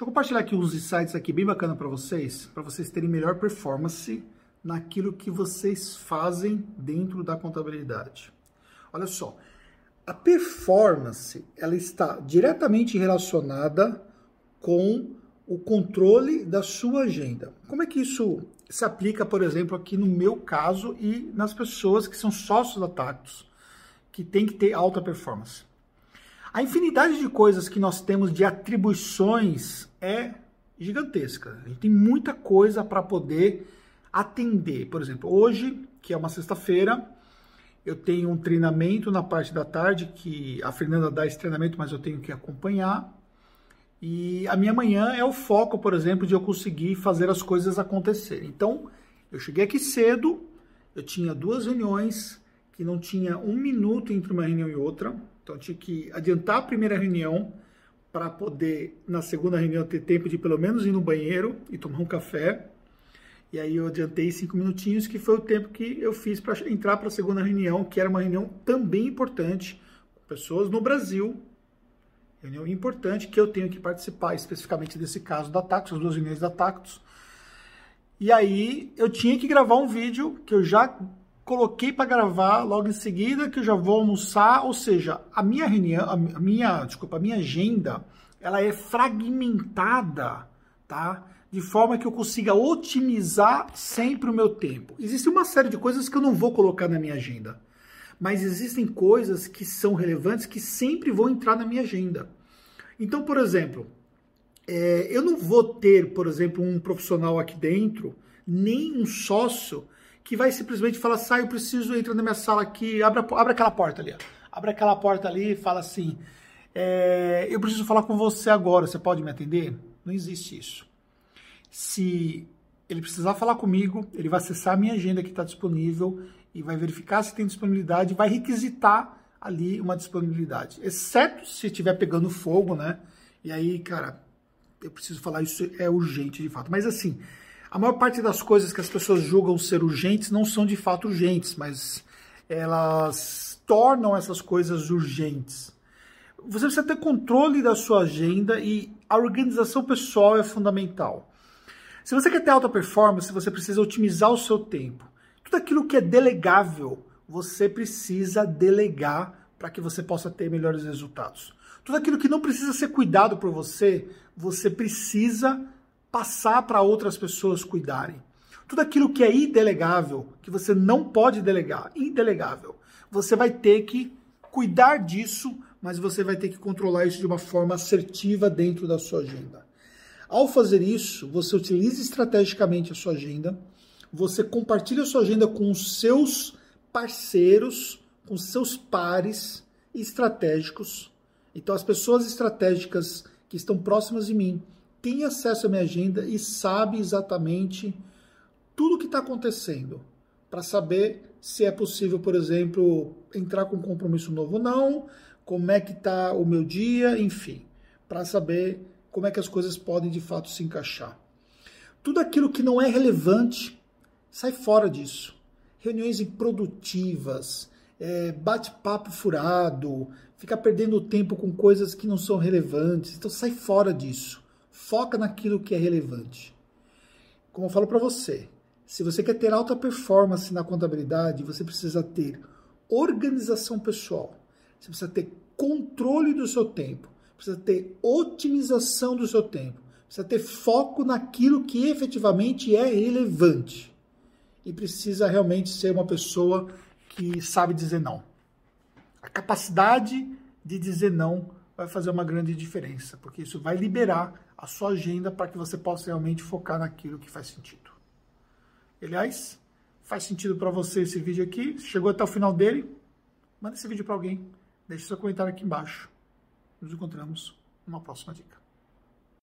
Deixa eu compartilhar aqui uns insights aqui bem bacana para vocês, para vocês terem melhor performance naquilo que vocês fazem dentro da contabilidade. Olha só, a performance ela está diretamente relacionada com o controle da sua agenda. Como é que isso se aplica, por exemplo, aqui no meu caso e nas pessoas que são sócios da Tactus, que tem que ter alta performance? A infinidade de coisas que nós temos de atribuições é gigantesca. A gente tem muita coisa para poder atender. Por exemplo, hoje, que é uma sexta-feira, eu tenho um treinamento na parte da tarde que a Fernanda dá esse treinamento, mas eu tenho que acompanhar. E a minha manhã é o foco, por exemplo, de eu conseguir fazer as coisas acontecerem. Então, eu cheguei aqui cedo, eu tinha duas reuniões que não tinha um minuto entre uma reunião e outra. Então, eu tinha que adiantar a primeira reunião para poder, na segunda reunião, ter tempo de pelo menos ir no banheiro e tomar um café. E aí eu adiantei cinco minutinhos, que foi o tempo que eu fiz para entrar para a segunda reunião, que era uma reunião também importante, com pessoas no Brasil. Reunião importante que eu tenho que participar, especificamente desse caso da Tactus, as duas reuniões da Tactus. E aí eu tinha que gravar um vídeo que eu já coloquei para gravar logo em seguida, que eu já vou almoçar, ou seja, a minha reunião, a minha, desculpa, a minha agenda, ela é fragmentada, tá? De forma que eu consiga otimizar sempre o meu tempo. Existe uma série de coisas que eu não vou colocar na minha agenda, mas existem coisas que são relevantes que sempre vão entrar na minha agenda. Então, por exemplo, é, eu não vou ter, por exemplo, um profissional aqui dentro, nem um sócio que vai simplesmente falar, sai, eu preciso entrar na minha sala aqui, abre, abre aquela porta ali, abre aquela porta ali e fala assim, é, eu preciso falar com você agora, você pode me atender? Não existe isso. Se ele precisar falar comigo, ele vai acessar a minha agenda que está disponível e vai verificar se tem disponibilidade, vai requisitar ali uma disponibilidade, exceto se estiver pegando fogo, né? E aí, cara, eu preciso falar isso é urgente de fato. Mas assim, a maior parte das coisas que as pessoas julgam ser urgentes não são de fato urgentes, mas elas tornam essas coisas urgentes. Você precisa ter controle da sua agenda e a organização pessoal é fundamental. Se você quer ter alta performance, você precisa otimizar o seu tempo. Tudo aquilo que é delegável, você precisa delegar para que você possa ter melhores resultados. Tudo aquilo que não precisa ser cuidado por você, você precisa passar para outras pessoas cuidarem. Tudo aquilo que é indelegável, que você não pode delegar, indelegável, você vai ter que cuidar disso, mas você vai ter que controlar isso de uma forma assertiva dentro da sua agenda. Ao fazer isso, você utiliza estrategicamente a sua agenda, você compartilha a sua agenda com os seus parceiros, com seus pares estratégicos. Então, as pessoas estratégicas que estão próximas de mim, tem acesso à minha agenda e sabe exatamente tudo o que está acontecendo para saber se é possível, por exemplo, entrar com um compromisso novo ou não, como é que está o meu dia, enfim, para saber como é que as coisas podem de fato se encaixar. Tudo aquilo que não é relevante, sai fora disso. Reuniões improdutivas, é, bate-papo furado, ficar perdendo tempo com coisas que não são relevantes. Então sai fora disso. Foca naquilo que é relevante. Como eu falo para você, se você quer ter alta performance na contabilidade, você precisa ter organização pessoal. Você precisa ter controle do seu tempo. Precisa ter otimização do seu tempo. Precisa ter foco naquilo que efetivamente é relevante. E precisa realmente ser uma pessoa que sabe dizer não. A capacidade de dizer não vai fazer uma grande diferença, porque isso vai liberar a sua agenda para que você possa realmente focar naquilo que faz sentido. Aliás, faz sentido para você esse vídeo aqui? Chegou até o final dele? Manda esse vídeo para alguém. Deixe seu comentário aqui embaixo. Nos encontramos numa próxima dica.